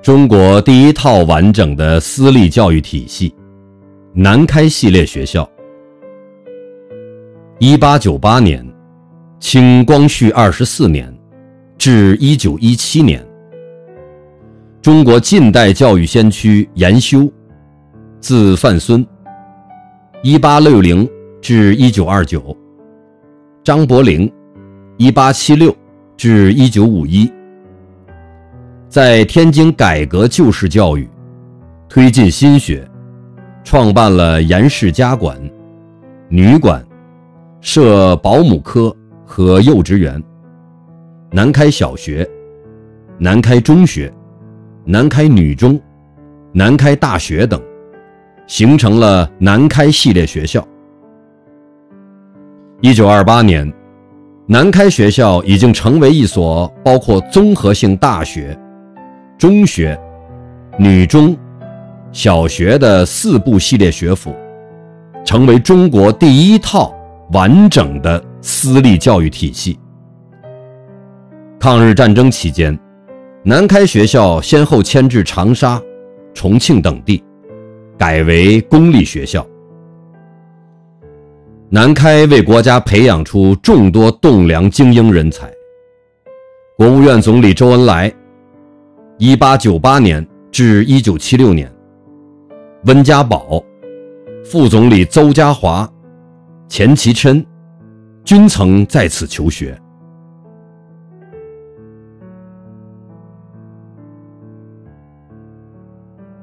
中国第一套完整的私立教育体系——南开系列学校。一八九八年，清光绪二十四年至一九一七年，中国近代教育先驱严修，字范孙，一八六零至一九二九；张伯苓，一八七六至一九五一。在天津改革旧式教育，推进新学，创办了严氏家馆、女馆。设保姆科和幼稚园，南开小学、南开中学、南开女中、南开大学等，形成了南开系列学校。一九二八年，南开学校已经成为一所包括综合性大学、中学、女中、小学的四部系列学府，成为中国第一套。完整的私立教育体系。抗日战争期间，南开学校先后迁至长沙、重庆等地，改为公立学校。南开为国家培养出众多栋梁精英人才。国务院总理周恩来一八九八年至一九七六年，温家宝，副总理邹家华。钱其琛均曾在此求学。